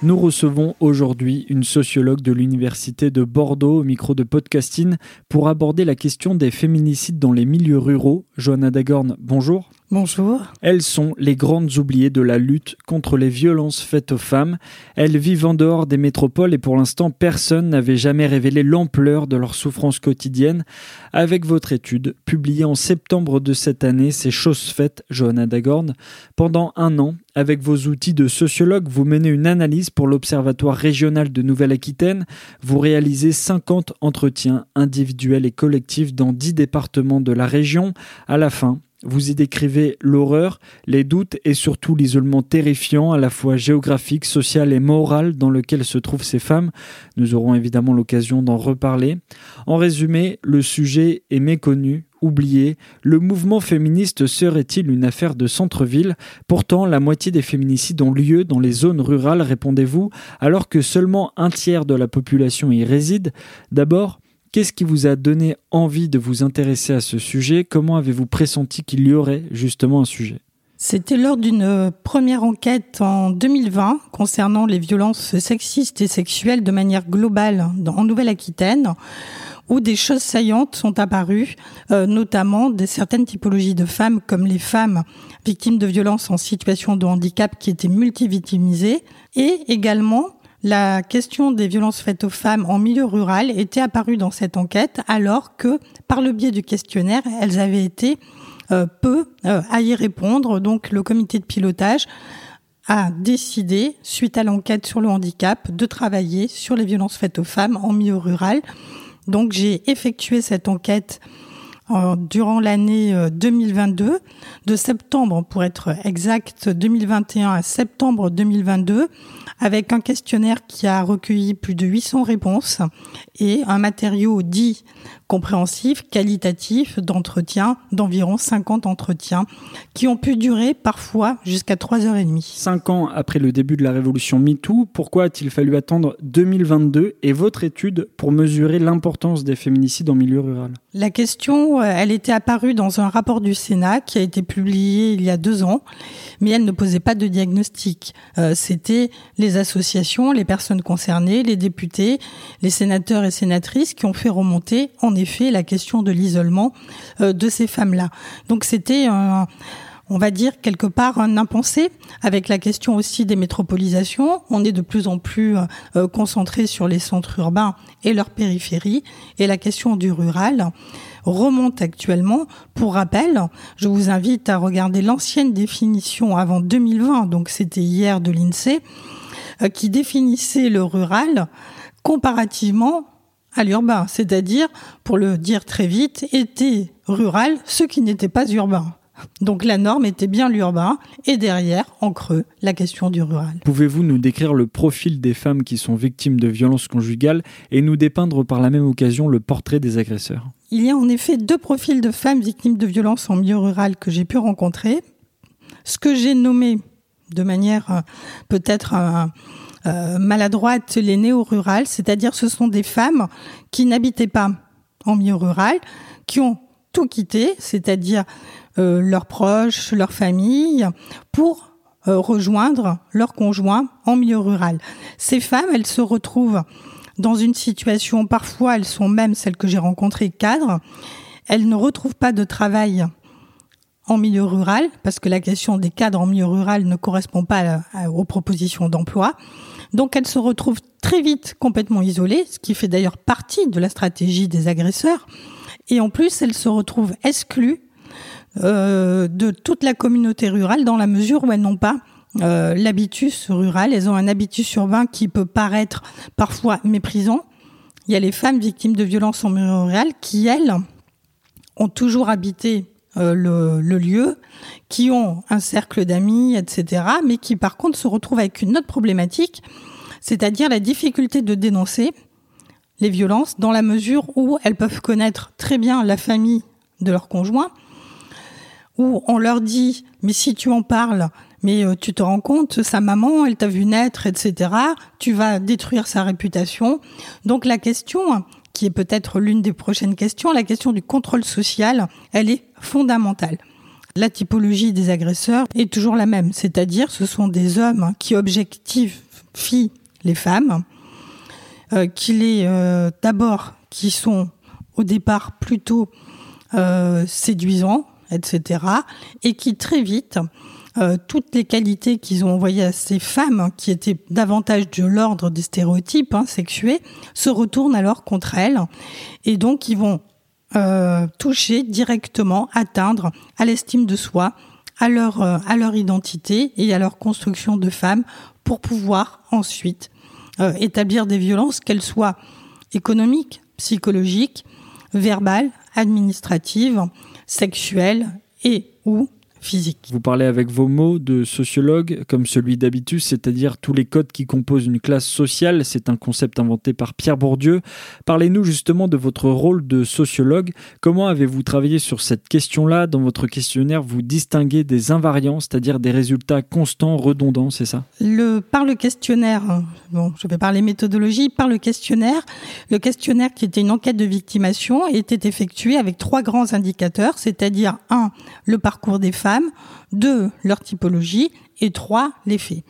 Nous recevons aujourd'hui une sociologue de l'Université de Bordeaux au micro de podcasting pour aborder la question des féminicides dans les milieux ruraux. Johanna Dagorn, bonjour. Bonjour. Elles sont les grandes oubliées de la lutte contre les violences faites aux femmes. Elles vivent en dehors des métropoles et pour l'instant personne n'avait jamais révélé l'ampleur de leurs souffrances quotidiennes. Avec votre étude, publiée en septembre de cette année, c'est chose faite, Johanna Dagorn. Pendant un an, avec vos outils de sociologue, vous menez une analyse pour l'Observatoire régional de Nouvelle-Aquitaine. Vous réalisez 50 entretiens individuels et collectifs dans 10 départements de la région. À la fin, vous y décrivez l'horreur, les doutes et surtout l'isolement terrifiant, à la fois géographique, social et moral dans lequel se trouvent ces femmes. Nous aurons évidemment l'occasion d'en reparler. En résumé, le sujet est méconnu, oublié. Le mouvement féministe serait-il une affaire de centre-ville? Pourtant, la moitié des féminicides ont lieu dans les zones rurales, répondez-vous, alors que seulement un tiers de la population y réside. D'abord, Qu'est-ce qui vous a donné envie de vous intéresser à ce sujet? Comment avez-vous pressenti qu'il y aurait justement un sujet? C'était lors d'une première enquête en 2020 concernant les violences sexistes et sexuelles de manière globale en Nouvelle-Aquitaine où des choses saillantes sont apparues, euh, notamment des certaines typologies de femmes, comme les femmes victimes de violences en situation de handicap qui étaient multivictimisées, et également la question des violences faites aux femmes en milieu rural était apparue dans cette enquête, alors que, par le biais du questionnaire, elles avaient été euh, peu euh, à y répondre. Donc, le comité de pilotage a décidé, suite à l'enquête sur le handicap, de travailler sur les violences faites aux femmes en milieu rural. Donc, j'ai effectué cette enquête durant l'année 2022, euh, de septembre pour être exact 2021 à septembre 2022, avec un questionnaire qui a recueilli plus de 800 réponses et un matériau dit compréhensif, qualitatif, d'entretien, d'environ 50 entretiens, qui ont pu durer parfois jusqu'à 3h30. Cinq ans après le début de la révolution MeToo, pourquoi a-t-il fallu attendre 2022 et votre étude pour mesurer l'importance des féminicides en milieu rural? La question, euh, elle était apparue dans un rapport du Sénat qui a été publié il y a deux ans, mais elle ne posait pas de diagnostic. Euh, c'était les associations, les personnes concernées, les députés, les sénateurs et sénatrices qui ont fait remonter en effet la question de l'isolement euh, de ces femmes-là. Donc c'était on va dire quelque part un impensé avec la question aussi des métropolisations. On est de plus en plus euh, concentré sur les centres urbains et leurs périphéries et la question du rural remonte actuellement. Pour rappel, je vous invite à regarder l'ancienne définition avant 2020, donc c'était hier de l'INSEE, euh, qui définissait le rural comparativement à l'urbain, c'est-à-dire, pour le dire très vite, était rural ce qui n'était pas urbain. Donc la norme était bien l'urbain et derrière, en creux, la question du rural. Pouvez-vous nous décrire le profil des femmes qui sont victimes de violences conjugales et nous dépeindre par la même occasion le portrait des agresseurs? Il y a en effet deux profils de femmes victimes de violences en milieu rural que j'ai pu rencontrer. Ce que j'ai nommé de manière euh, peut-être euh, maladroite les néo-rurales, c'est-à-dire ce sont des femmes qui n'habitaient pas en milieu rural, qui ont tout quitté, c'est-à-dire euh, leurs proches, leur famille, pour euh, rejoindre leur conjoint en milieu rural. Ces femmes, elles se retrouvent dans une situation, parfois elles sont même celles que j'ai rencontrées cadres, elles ne retrouvent pas de travail en milieu rural, parce que la question des cadres en milieu rural ne correspond pas aux propositions d'emploi. Donc elles se retrouvent très vite complètement isolées, ce qui fait d'ailleurs partie de la stratégie des agresseurs. Et en plus, elles se retrouvent exclues euh, de toute la communauté rurale dans la mesure où elles n'ont pas euh, l'habitus rural, elles ont un habitus urbain qui peut paraître parfois méprisant. Il y a les femmes victimes de violences en milieu rural qui, elles, ont toujours habité euh, le, le, lieu, qui ont un cercle d'amis, etc., mais qui par contre se retrouvent avec une autre problématique, c'est-à-dire la difficulté de dénoncer les violences dans la mesure où elles peuvent connaître très bien la famille de leur conjoint, où on leur dit mais si tu en parles, mais euh, tu te rends compte, sa maman, elle t'a vu naître, etc. Tu vas détruire sa réputation. Donc la question, qui est peut-être l'une des prochaines questions, la question du contrôle social, elle est fondamentale. La typologie des agresseurs est toujours la même, c'est-à-dire ce sont des hommes qui objectifient les femmes, euh, qui les euh, d'abord qui sont au départ plutôt euh, séduisants, etc., et qui très vite euh, toutes les qualités qu'ils ont envoyées à ces femmes, qui étaient davantage de l'ordre des stéréotypes hein, sexués, se retournent alors contre elles. Et donc, ils vont euh, toucher directement, atteindre à l'estime de soi, à leur, euh, à leur identité et à leur construction de femme pour pouvoir ensuite établir des violences, qu'elles soient économiques, psychologiques, verbales, administratives, sexuelles et ou physique. Vous parlez avec vos mots de sociologue comme celui d'habitus, c'est-à-dire tous les codes qui composent une classe sociale. C'est un concept inventé par Pierre Bourdieu. Parlez-nous justement de votre rôle de sociologue. Comment avez-vous travaillé sur cette question-là Dans votre questionnaire, vous distinguez des invariants, c'est-à-dire des résultats constants, redondants, c'est ça? Le, Par le questionnaire, bon, je vais parler méthodologie, par le questionnaire, le questionnaire qui était une enquête de victimation était effectué avec trois grands indicateurs, c'est-à-dire un, le parcours des femmes, deux, leur typologie, et trois, les faits.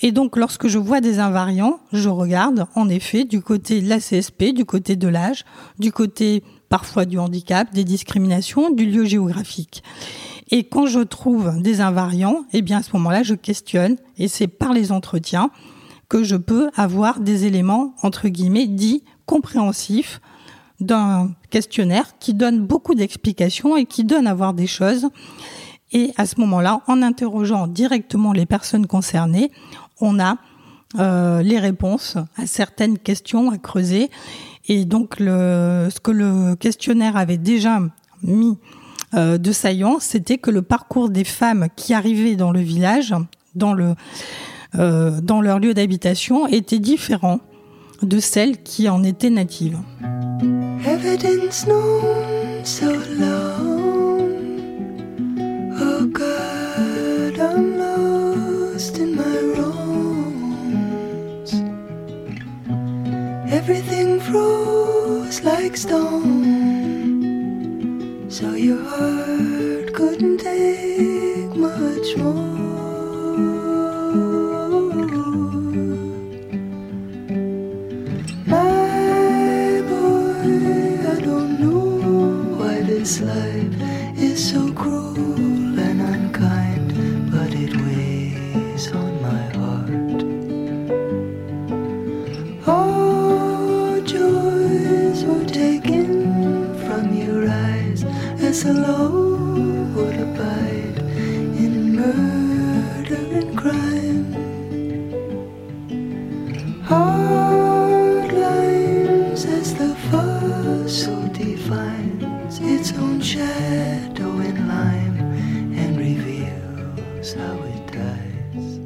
Et donc, lorsque je vois des invariants, je regarde, en effet, du côté de la CSP, du côté de l'âge, du côté parfois du handicap, des discriminations, du lieu géographique. Et quand je trouve des invariants, eh bien, à ce moment-là, je questionne, et c'est par les entretiens que je peux avoir des éléments, entre guillemets, dits compréhensifs d'un questionnaire qui donne beaucoup d'explications et qui donne à voir des choses et à ce moment-là, en interrogeant directement les personnes concernées, on a euh, les réponses à certaines questions à creuser. Et donc, ce que le questionnaire avait déjà mis euh, de saillant, c'était que le parcours des femmes qui arrivaient dans le village, dans, euh, dans leur lieu d'habitation, était différent de celles qui en étaient natives. Oh. Everything froze like stone. So your heart couldn't take much more.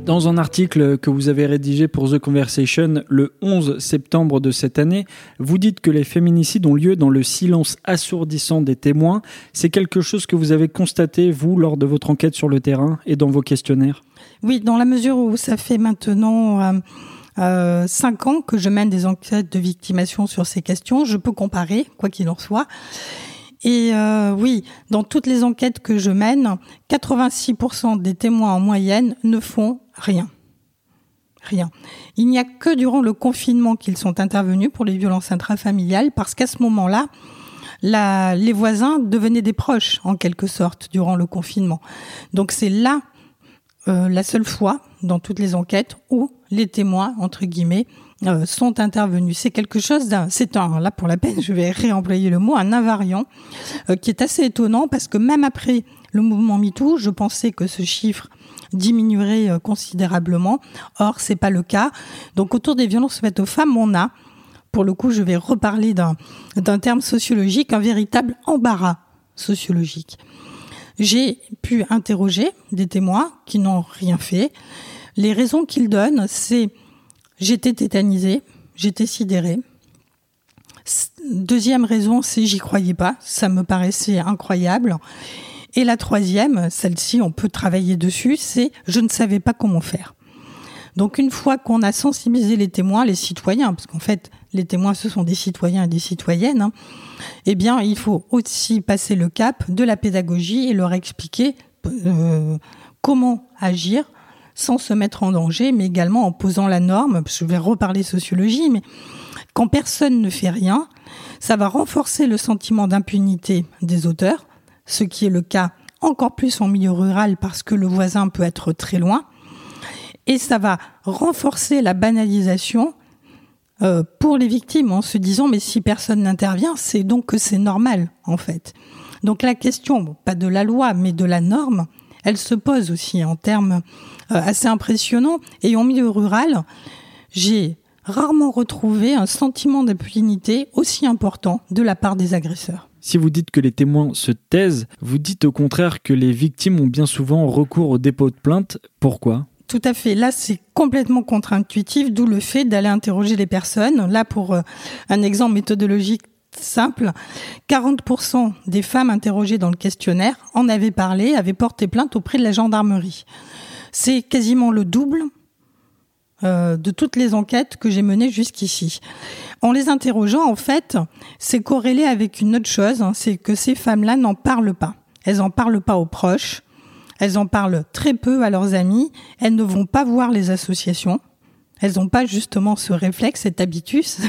Dans un article que vous avez rédigé pour The Conversation le 11 septembre de cette année, vous dites que les féminicides ont lieu dans le silence assourdissant des témoins. C'est quelque chose que vous avez constaté, vous, lors de votre enquête sur le terrain et dans vos questionnaires? Oui, dans la mesure où ça fait maintenant... Euh, euh, cinq ans que je mène des enquêtes de victimation sur ces questions. Je peux comparer, quoi qu'il en soit. Et euh, oui, dans toutes les enquêtes que je mène, 86% des témoins en moyenne ne font rien. Rien. Il n'y a que durant le confinement qu'ils sont intervenus pour les violences intrafamiliales, parce qu'à ce moment-là, les voisins devenaient des proches en quelque sorte durant le confinement. Donc c'est là euh, la seule fois dans toutes les enquêtes où les témoins entre guillemets euh, sont intervenus. C'est quelque chose d'un, c'est un, là pour la peine, je vais réemployer le mot, un invariant euh, qui est assez étonnant parce que même après le mouvement MeToo, je pensais que ce chiffre diminuerait euh, considérablement. Or, c'est pas le cas. Donc, autour des violences faites aux femmes, on a, pour le coup, je vais reparler d'un, d'un terme sociologique, un véritable embarras sociologique. J'ai pu interroger des témoins qui n'ont rien fait. Les raisons qu'ils donnent, c'est J'étais tétanisée, j'étais sidérée. Deuxième raison, c'est j'y croyais pas, ça me paraissait incroyable. Et la troisième, celle-ci, on peut travailler dessus, c'est je ne savais pas comment faire. Donc une fois qu'on a sensibilisé les témoins, les citoyens, parce qu'en fait les témoins ce sont des citoyens et des citoyennes, hein, eh bien il faut aussi passer le cap de la pédagogie et leur expliquer euh, comment agir sans se mettre en danger, mais également en posant la norme. Je vais reparler sociologie, mais quand personne ne fait rien, ça va renforcer le sentiment d'impunité des auteurs, ce qui est le cas encore plus en milieu rural parce que le voisin peut être très loin. Et ça va renforcer la banalisation euh, pour les victimes en se disant mais si personne n'intervient, c'est donc que c'est normal en fait. Donc la question, pas de la loi, mais de la norme, elle se pose aussi en termes euh, assez impressionnants. Et en milieu rural, j'ai rarement retrouvé un sentiment d'impunité aussi important de la part des agresseurs. Si vous dites que les témoins se taisent, vous dites au contraire que les victimes ont bien souvent recours au dépôt de plainte. Pourquoi? Tout à fait. Là, c'est complètement contre-intuitif, d'où le fait d'aller interroger les personnes. Là, pour euh, un exemple méthodologique simple, 40% des femmes interrogées dans le questionnaire en avaient parlé, avaient porté plainte auprès de la gendarmerie. C'est quasiment le double euh, de toutes les enquêtes que j'ai menées jusqu'ici. En les interrogeant, en fait, c'est corrélé avec une autre chose, hein, c'est que ces femmes-là n'en parlent pas. Elles n'en parlent pas aux proches, elles en parlent très peu à leurs amis, elles ne vont pas voir les associations, elles n'ont pas justement ce réflexe, cet habitus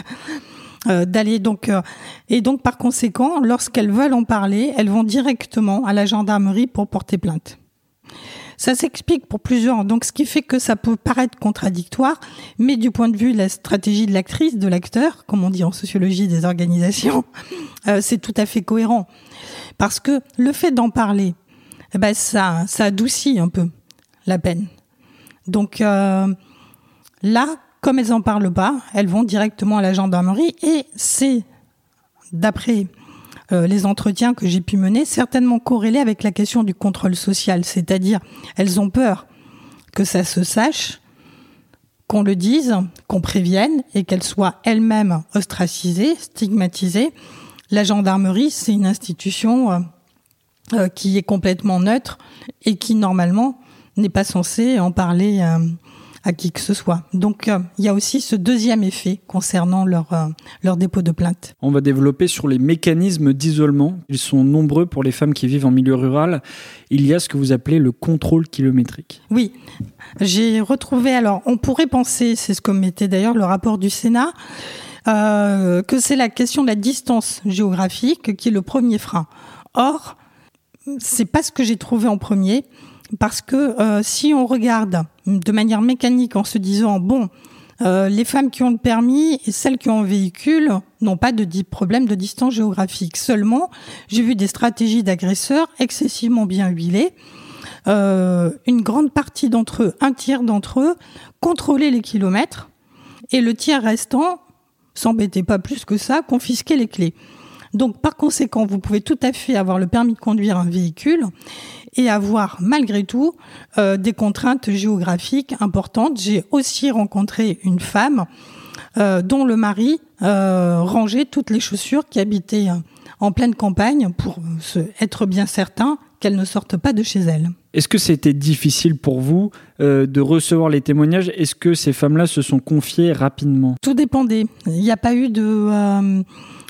euh, d'aller donc euh, et donc par conséquent, lorsqu'elles veulent en parler, elles vont directement à la gendarmerie pour porter plainte. Ça s'explique pour plusieurs, donc ce qui fait que ça peut paraître contradictoire, mais du point de vue de la stratégie de l'actrice, de l'acteur, comme on dit en sociologie des organisations, euh, c'est tout à fait cohérent. Parce que le fait d'en parler, eh ben ça, ça adoucit un peu la peine. Donc là, comme elles en parlent pas, elles vont directement à la gendarmerie et c'est, d'après euh, les entretiens que j'ai pu mener, certainement corrélé avec la question du contrôle social. C'est-à-dire, elles ont peur que ça se sache, qu'on le dise, qu'on prévienne et qu'elles soient elles-mêmes ostracisées, stigmatisées. La gendarmerie, c'est une institution euh, euh, qui est complètement neutre et qui, normalement, n'est pas censée en parler à qui que ce soit. Donc euh, il y a aussi ce deuxième effet concernant leur, euh, leur dépôt de plainte. On va développer sur les mécanismes d'isolement. Ils sont nombreux pour les femmes qui vivent en milieu rural. Il y a ce que vous appelez le contrôle kilométrique. Oui, j'ai retrouvé, alors on pourrait penser, c'est ce que mettait d'ailleurs le rapport du Sénat, euh, que c'est la question de la distance géographique qui est le premier frein. Or, c'est pas ce que j'ai trouvé en premier parce que euh, si on regarde de manière mécanique en se disant bon, euh, les femmes qui ont le permis et celles qui ont un véhicule n'ont pas de problème de distance géographique. Seulement, j'ai vu des stratégies d'agresseurs excessivement bien huilées. Euh, une grande partie d'entre eux, un tiers d'entre eux, contrôlaient les kilomètres et le tiers restant s'embêtait pas plus que ça, confisquer les clés. Donc, par conséquent, vous pouvez tout à fait avoir le permis de conduire un véhicule et avoir malgré tout euh, des contraintes géographiques importantes. J'ai aussi rencontré une femme euh, dont le mari euh, rangeait toutes les chaussures qui habitaient en pleine campagne pour se, être bien certain qu'elles ne sortent pas de chez elle. Est-ce que c'était difficile pour vous de recevoir les témoignages? Est-ce que ces femmes-là se sont confiées rapidement? Tout dépendait. Il n'y a pas eu de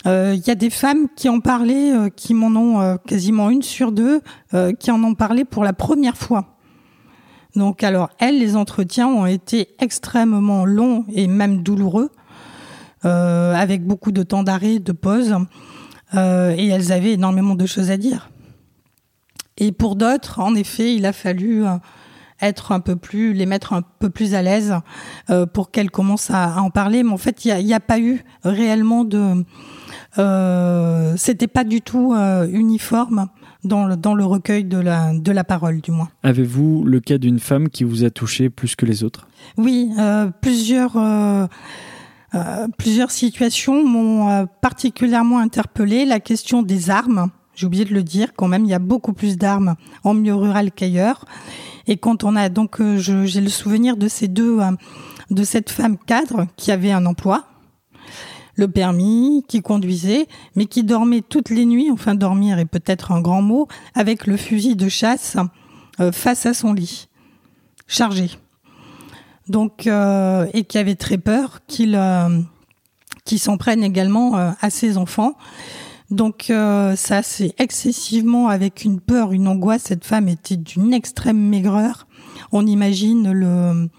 il euh, y a des femmes qui en parlaient, euh, qui m'en ont euh, quasiment une sur deux, qui en ont parlé pour la première fois. Donc alors, elles, les entretiens ont été extrêmement longs et même douloureux, avec beaucoup de temps d'arrêt, de pause. Euh, et elles avaient énormément de choses à dire. Et pour d'autres, en effet, il a fallu euh, être un peu plus, les mettre un peu plus à l'aise euh, pour qu'elles commencent à, en parler. Mais en fait, il n'y a, a, pas eu réellement de, euh, c'était pas du tout uniforme dans le, dans le recueil de la, de la parole, du moins. Avez-vous le cas d'une femme qui vous a touché plus que les autres? Oui, euh, plusieurs, euh, euh, plusieurs situations m'ont particulièrement interpellée. La question des armes, j'ai oublié de le dire, quand même, il y a beaucoup plus d'armes en milieu rural qu'ailleurs. Et quand on a donc, j'ai le souvenir de ces deux, de cette femme cadre qui avait un emploi, le permis, qui conduisait, mais qui dormait toutes les nuits, enfin dormir est peut-être un grand mot, avec le fusil de chasse euh, face à son lit, chargé. Donc, euh, et qui avait très peur qu'il euh, s'en prenne également à ses enfants. Donc ça, c'est excessivement avec une peur, une angoisse. Cette femme était d'une extrême maigreur. On imagine le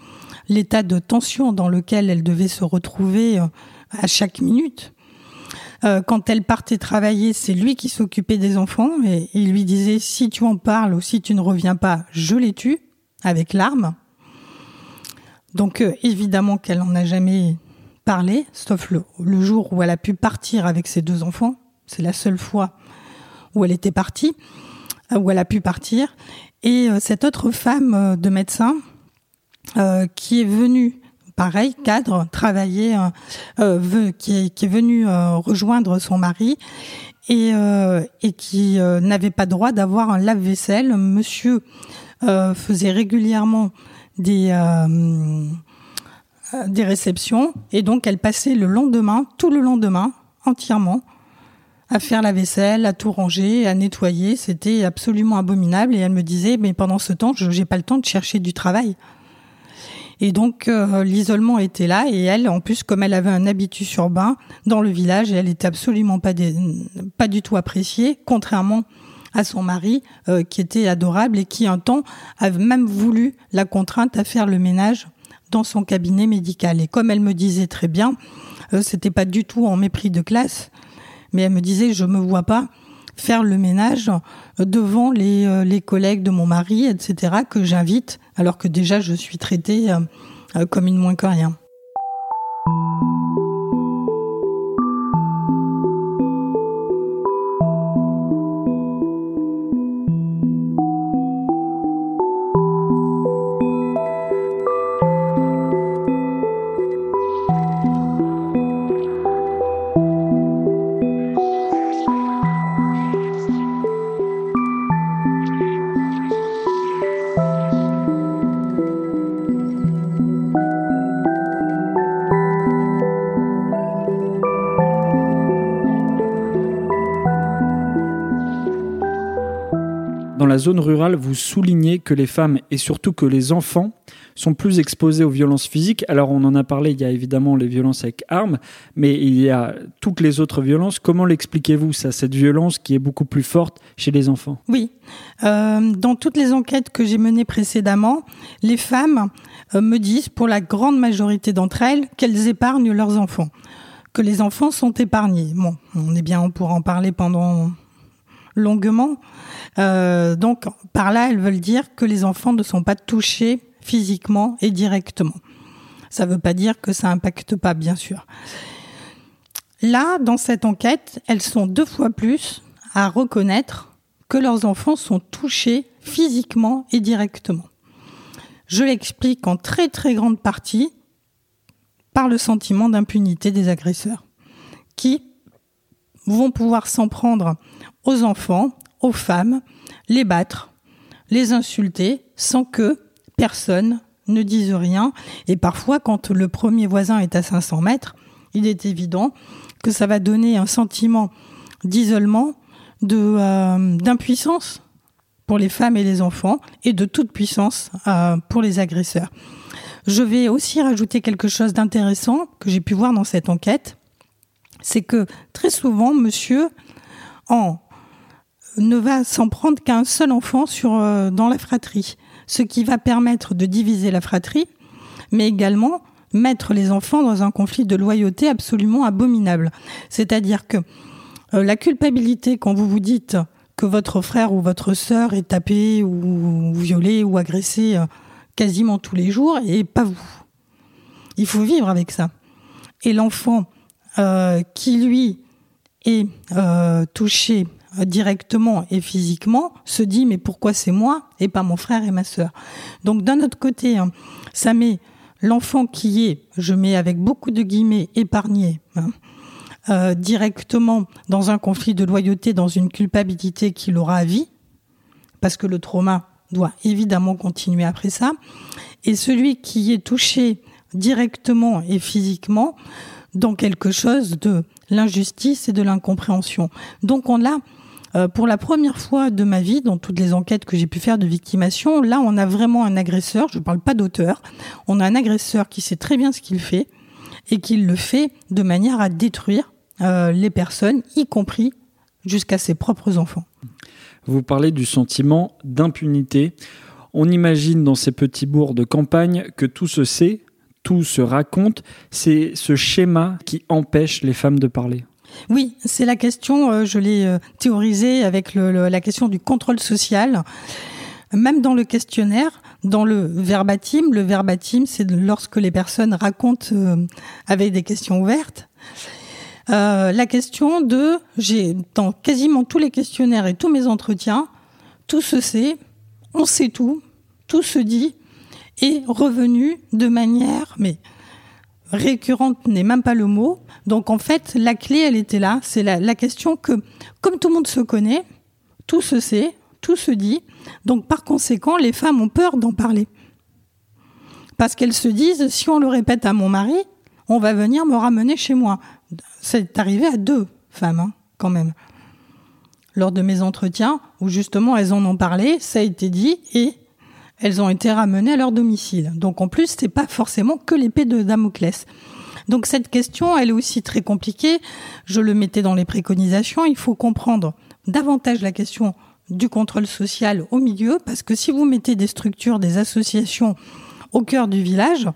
l'état de tension dans lequel elle devait se retrouver à chaque minute. Euh, quand elle partait travailler, c'est lui qui s'occupait des enfants et il lui disait si tu en parles ou si tu ne reviens pas, je les tue avec l'arme. Donc euh, évidemment qu'elle n'en a jamais parlé, sauf le, jour où elle a pu partir avec ses deux enfants. C'est la seule fois où elle était partie, euh, où elle a pu partir. Et cette autre femme de médecin qui est venue pareil, cadre, travailler, euh, euh qui, est, qui, est, venu euh, rejoindre son mari et, euh, et qui n'avait pas droit d'avoir un lave-vaisselle. Monsieur faisait régulièrement des des réceptions et donc elle passait le lendemain, tout le lendemain, entièrement, à faire la vaisselle, à tout ranger, à nettoyer. C'était absolument abominable et elle me disait mais pendant ce temps, je n'ai pas le temps de chercher du travail. Et donc euh, l'isolement était là et elle, en plus, comme elle avait un habitus urbain dans le village, elle était absolument pas pas du tout appréciée, contrairement à son mari euh, qui était adorable et qui un temps avait même voulu la contrainte à faire le ménage dans son cabinet médical. Et comme elle me disait très bien, euh, c'était pas du tout en mépris de classe, mais elle me disait je me vois pas faire le ménage devant les, euh, les collègues de mon mari, etc., que j'invite, alors que déjà je suis traitée euh, euh, comme une moins que rien. Zone rurale, vous soulignez que les femmes et surtout que les enfants sont plus exposés aux violences physiques. Alors on en a parlé, il y a évidemment les violences avec armes, mais il y a toutes les autres violences. Comment l'expliquez-vous ça, cette violence qui est beaucoup plus forte chez les enfants? Oui, euh, dans toutes les enquêtes que j'ai menées précédemment, les femmes euh, me disent, pour la grande majorité d'entre elles, qu'elles épargnent leurs enfants que les enfants sont épargnés. Bon, on est bien, on pourra en parler pendant longuement. Euh, donc par là, elles veulent dire que les enfants ne sont pas touchés physiquement et directement. Ça ne veut pas dire que ça impacte pas, bien sûr. Là, dans cette enquête, elles sont deux fois plus à reconnaître que leurs enfants sont touchés physiquement et directement. Je l'explique en très très grande partie par le sentiment d'impunité des agresseurs, qui vont pouvoir s'en prendre aux enfants, aux femmes, les battre, les insulter sans que personne ne dise rien. Et parfois, quand le premier voisin est à 500 mètres, il est évident que ça va donner un sentiment d'isolement, euh, d'impuissance pour les femmes et les enfants et de toute puissance euh, pour les agresseurs. Je vais aussi rajouter quelque chose d'intéressant que j'ai pu voir dans cette enquête, c'est que très souvent, monsieur, en ne va s'en prendre qu'un seul enfant euh, dans la fratrie, ce qui va permettre de diviser la fratrie, mais également mettre les enfants dans un conflit de loyauté absolument abominable. C'est-à-dire que Euh, la culpabilité, quand vous vous dites que votre frère ou votre sœur est tapé ou violé ou agressé euh, quasiment tous les jours, et pas vous. Il faut vivre avec ça. Et l'enfant euh, qui, lui, est touché directement et physiquement, se dit mais pourquoi c'est moi et pas mon frère et ma sœur? Donc d'un autre côté, hein, ça met l'enfant qui est, je mets avec beaucoup de guillemets, épargné, hein, euh, directement dans un conflit de loyauté, dans une culpabilité qu'il aura à vie, parce que le trauma doit évidemment continuer après ça, et celui qui est touché directement et physiquement dans quelque chose de l'injustice et de l'incompréhension. Donc on a euh, pour la première fois de ma vie, dans toutes les enquêtes que j'ai pu faire de victimation, là, on a vraiment un agresseur, je ne parle pas d'auteur, on a un agresseur qui sait très bien ce qu'il fait et qui le fait de manière à détruire euh, les personnes, y compris jusqu'à ses propres enfants. Vous parlez du sentiment d'impunité. On imagine dans ces petits bourgs de campagne que tout se sait, tout se raconte. C'est ce schéma qui empêche les femmes de parler. Oui, c'est la question, euh, je l'ai euh, théorisée avec la question du contrôle social. Même dans le questionnaire, dans le verbatim, le verbatim, c'est lorsque les personnes racontent euh, avec des questions ouvertes. la question de, j'ai dans quasiment tous les questionnaires et tous mes entretiens, tout se sait, on sait tout, tout se dit, est revenu de manière, mais récurrente n'est même pas le mot. Donc en fait, la clé, elle était là. C'est la, question que, comme tout le monde se connaît, tout se sait, tout se dit. Donc par conséquent, les femmes ont peur d'en parler. Parce qu'elles se disent, si on le répète à mon mari, on va venir me ramener chez moi. C'est arrivé à deux femmes, hein, quand même. Lors de mes entretiens, où justement elles en ont parlé, ça a été dit, et elles ont été ramenées à leur domicile. Donc en plus, c'est pas forcément que l'épée de Damoclès. Donc cette question, elle est aussi très compliquée. Je le mettais dans les préconisations. Il faut comprendre davantage la question du contrôle social au milieu, parce que si vous mettez des structures, des associations au cœur du village,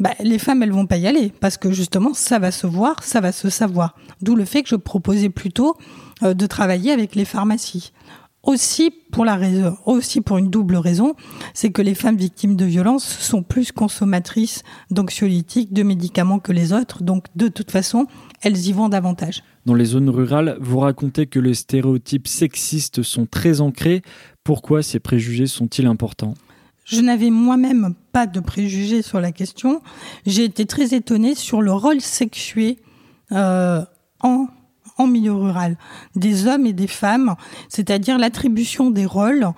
bah, les femmes, elles vont pas y aller, parce que justement, ça va se voir, ça va se savoir. D'où le fait que je proposais plutôt euh, de travailler avec les pharmacies aussi pour la raison, aussi pour une double raison, c'est que les femmes victimes de violences sont plus consommatrices d'anxiolytiques, de médicaments que les autres, donc de toute façon, elles y vont davantage. Dans les zones rurales, vous racontez que les stéréotypes sexistes sont très ancrés. Pourquoi ces préjugés sont-ils importants? Je n'avais moi-même pas de préjugés sur la question. J'ai été très étonnée sur le rôle sexué euh, en en milieu rural, des hommes et des femmes, c'est-à-dire l'attribution des rôles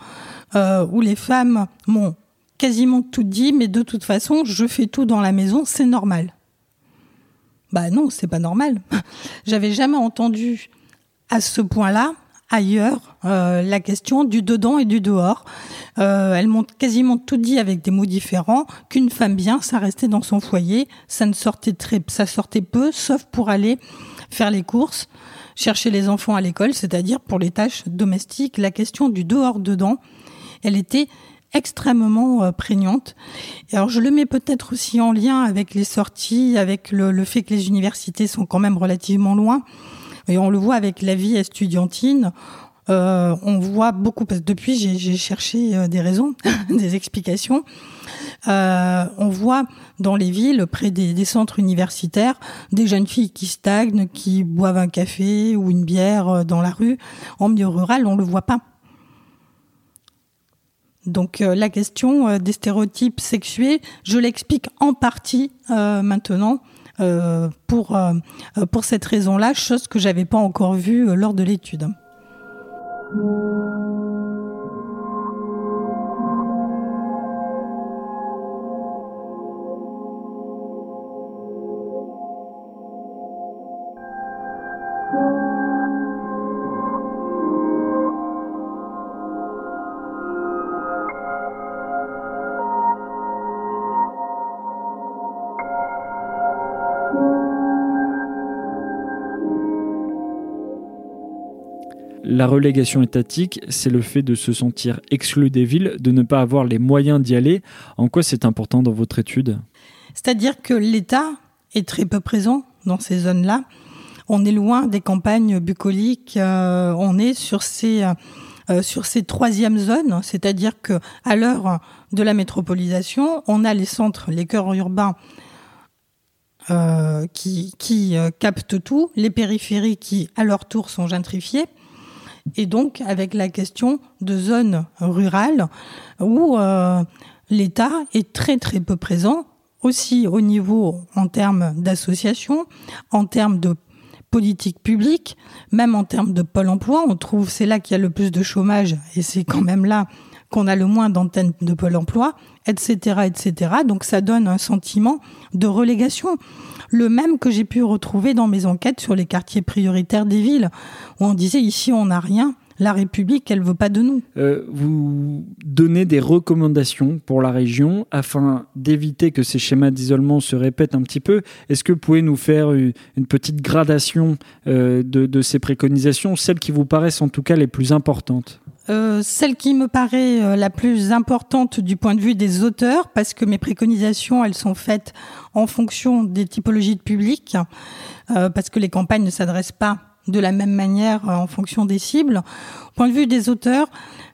euh, où les femmes m'ont quasiment tout dit, mais de toute façon, je fais tout dans la maison, c'est normal. Bah non, c'est pas normal. J'avais jamais entendu à ce point-là ailleurs euh, la question du dedans et du dehors. Euh, elles m'ont quasiment tout dit avec des mots différents. Qu'une femme bien, ça restait dans son foyer, ça ne sortait très, ça sortait peu, sauf pour aller faire les courses, chercher les enfants à l'école, c'est-à-dire pour les tâches domestiques. La question du dehors-dedans, elle était extrêmement euh, prégnante. alors je le mets peut-être aussi en lien avec les sorties, avec le, fait que les universités sont quand même relativement loin. Et on le voit avec la vie estudiantine. Euh, on voit beaucoup, parce que depuis j'ai cherché euh, des raisons, des explications. Euh, on voit dans les villes, près des, centres universitaires, des jeunes filles qui stagnent, qui boivent un café ou une bière dans la rue. En milieu rural, on le voit pas. Donc la question des stéréotypes sexués, je l'explique en partie maintenant pour pour cette raison-là, chose que j'avais pas encore vue lors de l'étude. Música La relégation étatique, c'est le fait de se sentir exclu des villes, de ne pas avoir les moyens d'y aller. En quoi c'est important dans votre étude? C'est-à-dire que l'État est très peu présent dans ces zones-là. on est loin des campagnes bucoliques. on est sur ces sur ces troisièmes zones, c'est-à-dire que à l'heure de la métropolisation, on a les centres, les cœurs urbains euh, qui, qui euh, captent tout, les périphéries qui, à leur tour, sont gentrifiées, et donc avec la question de zones rurales où euh, l'État est très très peu présent, aussi au niveau en termes d'associations, en termes de politique publique, même en termes de pôle emploi. On trouve c'est là qu'il y a le plus de chômage et c'est quand même là qu'on a le moins d'antennes de Pôle emploi, etc., etc. Donc ça donne un sentiment de relégation. Le même que j'ai pu retrouver dans mes enquêtes sur les quartiers prioritaires des villes, où on disait ici on n'a rien, la République, elle veut pas de nous. Euh, vous donnez des recommandations pour la région afin d'éviter que ces schémas d'isolement se répètent un petit peu. Est-ce que vous pouvez nous faire une, petite gradation euh, de, ces préconisations, celles qui vous paraissent en tout cas les plus importantes? Euh, celle qui me paraît euh, la plus importante du point de vue des auteurs, parce que mes préconisations, elles sont faites en fonction des typologies de public, euh, parce que les campagnes ne s'adressent pas de la même manière en fonction des cibles. Point de vue des auteurs,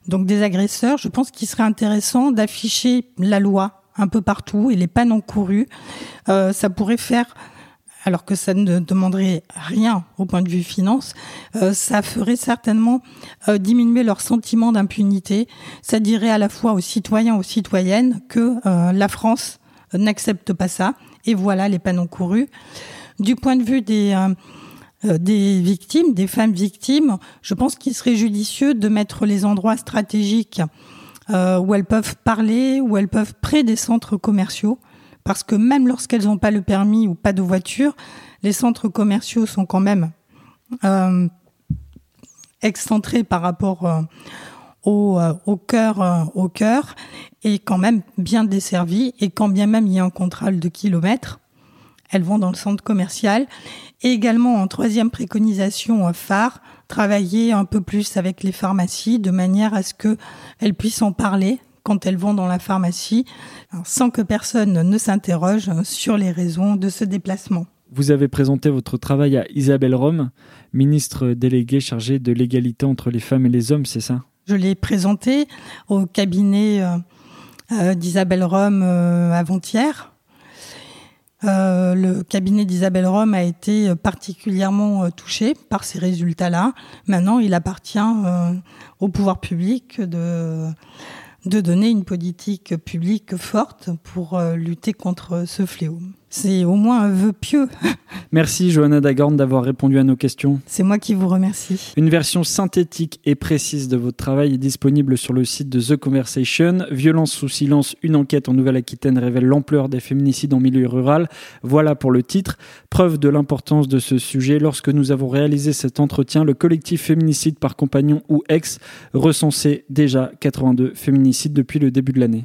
donc des agresseurs, je pense qu'il serait intéressant d'afficher la loi un peu partout et les peines encourues. ça pourrait faire alors que ça ne demanderait rien au point de vue finance, euh, ça ferait certainement euh, diminuer leur sentiment d'impunité. Ça dirait à la fois aux citoyens, aux citoyennes que euh, la France n'accepte pas ça. Et voilà les peines encourues. Du point de vue des des victimes, des femmes victimes, je pense qu'il serait judicieux de mettre les endroits stratégiques où elles peuvent parler, où elles peuvent près des centres commerciaux, parce que même lorsqu'elles n'ont pas le permis ou pas de voiture, les centres commerciaux sont quand même euh, excentrés par rapport euh, au, euh, au, cœur, au cœur et quand même bien desservis. Et quand bien même il y a un contrôle de kilomètres, elles vont dans le centre commercial. Et également en troisième préconisation phare, travailler un peu plus avec les pharmacies de manière à ce qu'elles puissent en parler quand elles vont dans la pharmacie, sans que personne ne s'interroge sur les raisons de ce déplacement. Vous avez présenté votre travail à Isabelle Rome, ministre déléguée chargée de l'égalité entre les femmes et les hommes, c'est ça? Je l'ai présenté au cabinet euh, euh, d'Isabelle Rome euh, avant-hier. le cabinet d'Isabelle Rome a été particulièrement touché par ces résultats-là. Maintenant, il appartient au pouvoir public de de donner une politique publique forte pour euh, lutter contre ce fléau. C'est au moins un vœu pieux. Merci Johanna Dagorn d'avoir répondu à nos questions. C'est moi qui vous remercie. Une version synthétique et précise de votre travail est disponible sur le site de The Conversation. Violence sous silence, une enquête en Nouvelle-Aquitaine révèle l'ampleur des féminicides en milieu rural. Voilà pour le titre. Preuve de l'importance de ce sujet, lorsque nous avons réalisé cet entretien, le collectif Féminicide par compagnon ou ex recensait déjà 82 féminicides depuis le début de l'année.